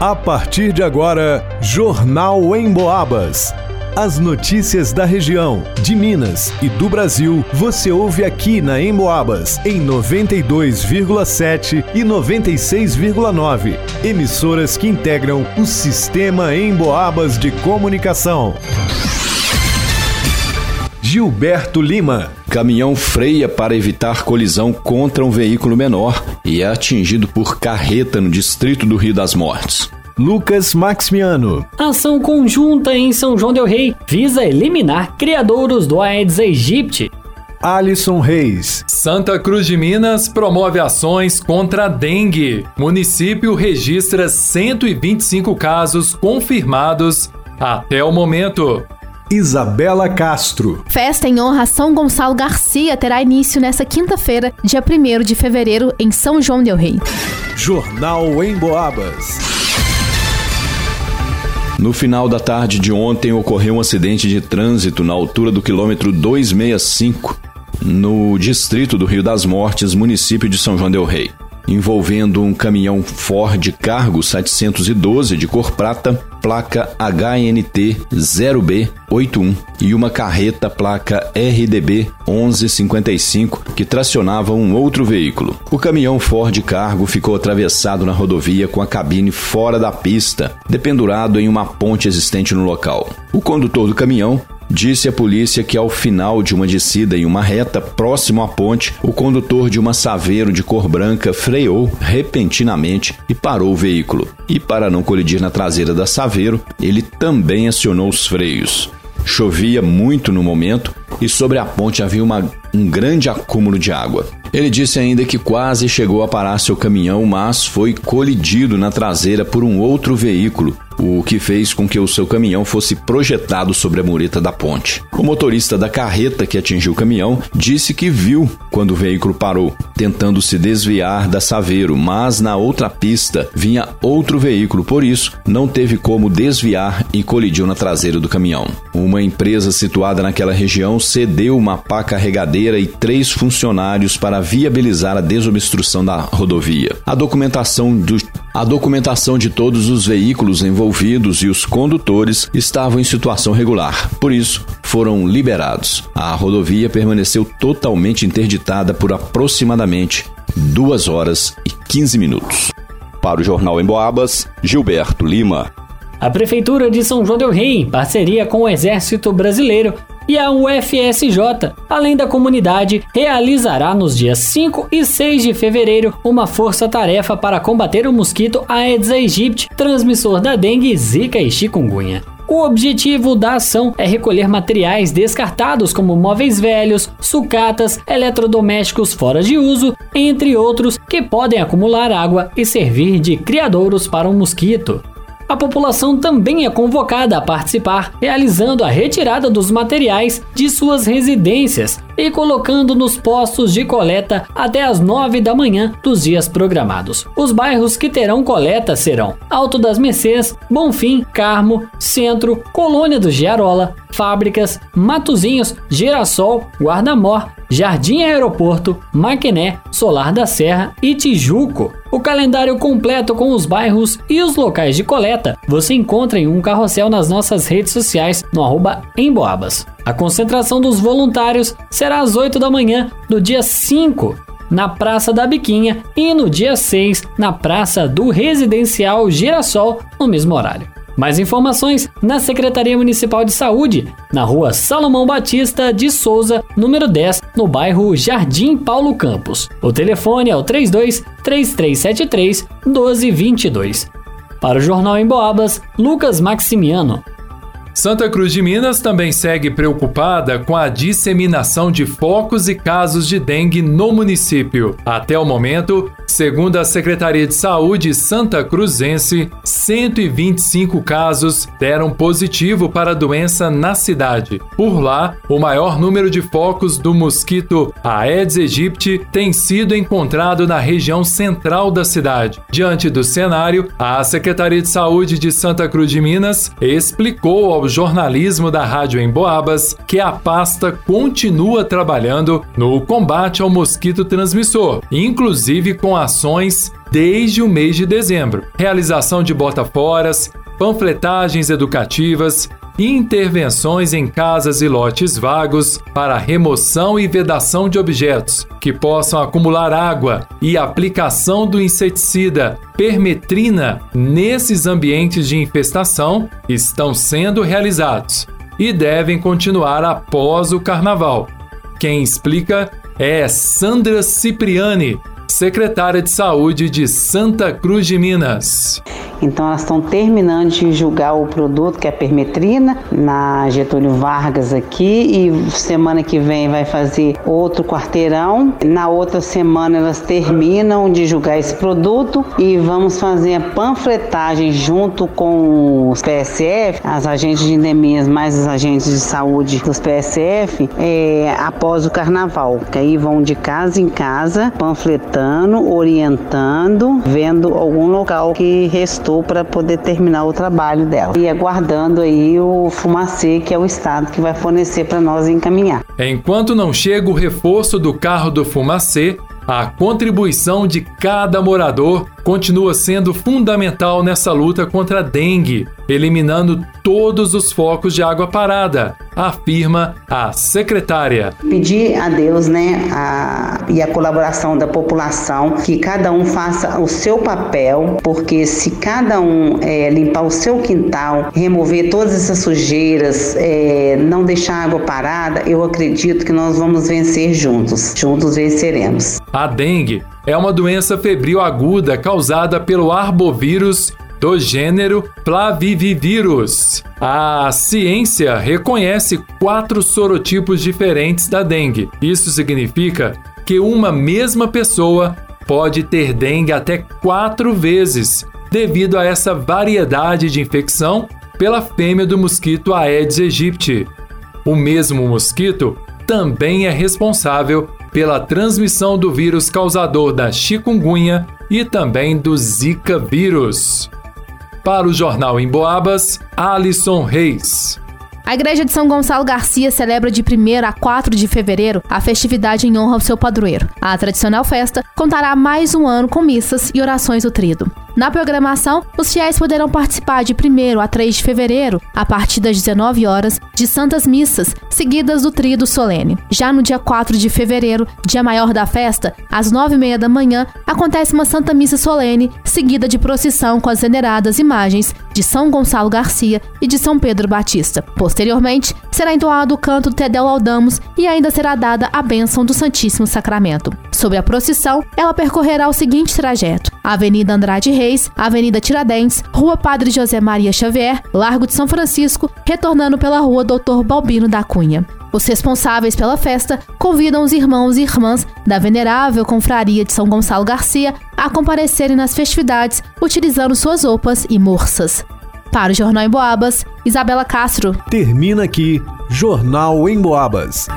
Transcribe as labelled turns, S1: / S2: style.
S1: A partir de agora, Jornal em Boabas. As notícias da região, de Minas e do Brasil, você ouve aqui na Emboabas, em 92,7 e 96,9. Emissoras que integram o sistema Emboabas de comunicação. Gilberto Lima.
S2: Caminhão freia para evitar colisão contra um veículo menor e é atingido por carreta no distrito do Rio das Mortes.
S1: Lucas Maximiano.
S3: Ação conjunta em São João del Rei visa eliminar criadouros do Aedes aegypti.
S1: Alisson Reis.
S4: Santa Cruz de Minas promove ações contra a dengue. Município registra 125 casos confirmados até o momento.
S1: Isabela Castro.
S5: Festa em honra a São Gonçalo Garcia terá início nesta quinta-feira, dia 1 de fevereiro, em São João del Rei.
S1: Jornal em Boabas.
S2: No final da tarde de ontem ocorreu um acidente de trânsito na altura do quilômetro 265, no distrito do Rio das Mortes, município de São João del Rei envolvendo um caminhão Ford Cargo 712 de cor prata, placa HNT 0B81 e uma carreta placa RDB 1155 que tracionava um outro veículo. O caminhão Ford Cargo ficou atravessado na rodovia com a cabine fora da pista, dependurado em uma ponte existente no local. O condutor do caminhão disse à polícia que ao final de uma descida em uma reta próximo à ponte, o condutor de uma Saveiro de cor branca freou repentinamente e parou o veículo. E para não colidir na traseira da Saveiro, ele também acionou os freios. Chovia muito no momento e sobre a ponte havia uma, um grande acúmulo de água. Ele disse ainda que quase chegou a parar seu caminhão, mas foi colidido na traseira por um outro veículo o que fez com que o seu caminhão fosse projetado sobre a mureta da ponte. O motorista da carreta que atingiu o caminhão disse que viu quando o veículo parou, tentando se desviar da Saveiro, mas na outra pista vinha outro veículo, por isso não teve como desviar e colidiu na traseira do caminhão. Uma empresa situada naquela região cedeu uma pá carregadeira e três funcionários para viabilizar a desobstrução da rodovia. A documentação do a documentação de todos os veículos envolvidos e os condutores estavam em situação regular, por isso foram liberados. A rodovia permaneceu totalmente interditada por aproximadamente 2 horas e 15 minutos. Para o Jornal em Boabas, Gilberto Lima.
S3: A Prefeitura de São João Del Rei, em parceria com o Exército Brasileiro, e a UFSJ, além da comunidade, realizará nos dias 5 e 6 de fevereiro uma força-tarefa para combater o mosquito Aedes aegypti, transmissor da dengue, zika e chikungunya. O objetivo da ação é recolher materiais descartados como móveis velhos, sucatas, eletrodomésticos fora de uso, entre outros, que podem acumular água e servir de criadouros para o um mosquito a população também é convocada a participar, realizando a retirada dos materiais de suas residências e colocando nos postos de coleta até as 9 da manhã dos dias programados. Os bairros que terão coleta serão Alto das Mercês, Bonfim, Carmo, Centro, Colônia do Giarola, Fábricas, Matozinhos, Girassol, Guardamor, Jardim Aeroporto, Maquiné, Solar da Serra e Tijuco. O calendário completo com os bairros e os locais de coleta você encontra em um carrossel nas nossas redes sociais no arroba Emboabas. A concentração dos voluntários será às 8 da manhã do dia 5 na Praça da Biquinha e no dia 6 na Praça do Residencial Girassol no mesmo horário. Mais informações na Secretaria Municipal de Saúde, na rua Salomão Batista de Souza, número 10, no bairro Jardim Paulo Campos. O telefone é o 32 3373 1222. Para o Jornal em Boabas, Lucas Maximiano.
S4: Santa Cruz de Minas também segue preocupada com a disseminação de focos e casos de dengue no município. Até o momento, segundo a Secretaria de Saúde Santa Cruzense, 125 casos deram positivo para a doença na cidade. Por lá, o maior número de focos do mosquito Aedes aegypti tem sido encontrado na região central da cidade. Diante do cenário, a Secretaria de Saúde de Santa Cruz de Minas explicou ao ao jornalismo da Rádio Emboabas que a pasta continua trabalhando no combate ao mosquito transmissor, inclusive com ações desde o mês de dezembro. Realização de botaforas, panfletagens educativas, intervenções em casas e lotes vagos para remoção e vedação de objetos que possam acumular água e aplicação do inseticida permetrina nesses ambientes de infestação estão sendo realizados e devem continuar após o carnaval. Quem explica é Sandra Cipriani, secretária de Saúde de Santa Cruz de Minas.
S6: Então elas estão terminando de julgar o produto que é a permetrina na Getúlio Vargas aqui e semana que vem vai fazer outro quarteirão. Na outra semana elas terminam de julgar esse produto e vamos fazer a panfletagem junto com os PSF, as agentes de endemias mais os agentes de saúde dos PSF, é, após o carnaval. Que aí vão de casa em casa panfletando, orientando, vendo algum local que restou para poder terminar o trabalho dela. E aguardando aí o fumacê, que é o Estado que vai fornecer para nós encaminhar.
S4: Enquanto não chega o reforço do carro do fumacê, a contribuição de cada morador continua sendo fundamental nessa luta contra a dengue, eliminando todos os focos de água parada, afirma a secretária.
S6: Pedir a Deus, né, a, e a colaboração da população, que cada um faça o seu papel, porque se cada um é, limpar o seu quintal, remover todas essas sujeiras, é, não deixar água parada, eu acredito que nós vamos vencer juntos. Juntos venceremos.
S4: A dengue é uma doença febril aguda causada pelo arbovírus do gênero Flavivivirus. A ciência reconhece quatro sorotipos diferentes da dengue. Isso significa que uma mesma pessoa pode ter dengue até quatro vezes, devido a essa variedade de infecção pela fêmea do mosquito Aedes aegypti. O mesmo mosquito também é responsável pela transmissão do vírus causador da chikungunya e também do Zika vírus. Para o Jornal em Boabas, Alisson Reis.
S5: A Igreja de São Gonçalo Garcia celebra de 1 a 4 de fevereiro a festividade em honra ao seu padroeiro. A tradicional festa contará mais um ano com missas e orações do trido. Na programação, os fiéis poderão participar de 1 a 3 de fevereiro, a partir das 19 horas, de santas missas, seguidas do trido solene. Já no dia 4 de fevereiro, dia maior da festa, às 9 e meia da manhã, acontece uma santa missa solene, seguida de procissão com as veneradas imagens de São Gonçalo Garcia e de São Pedro Batista. Posteriormente, será entoado o canto do Tedel Laudamus e ainda será dada a bênção do Santíssimo Sacramento. Sobre a procissão, ela percorrerá o seguinte trajeto: Avenida Andrade Reis, Avenida Tiradentes, Rua Padre José Maria Xavier, Largo de São Francisco, retornando pela Rua Doutor Balbino da Cunha. Os responsáveis pela festa convidam os irmãos e irmãs da Venerável Confraria de São Gonçalo Garcia a comparecerem nas festividades utilizando suas roupas e morsas. Para o Jornal em Boabas, Isabela Castro.
S1: Termina aqui Jornal em Boabas.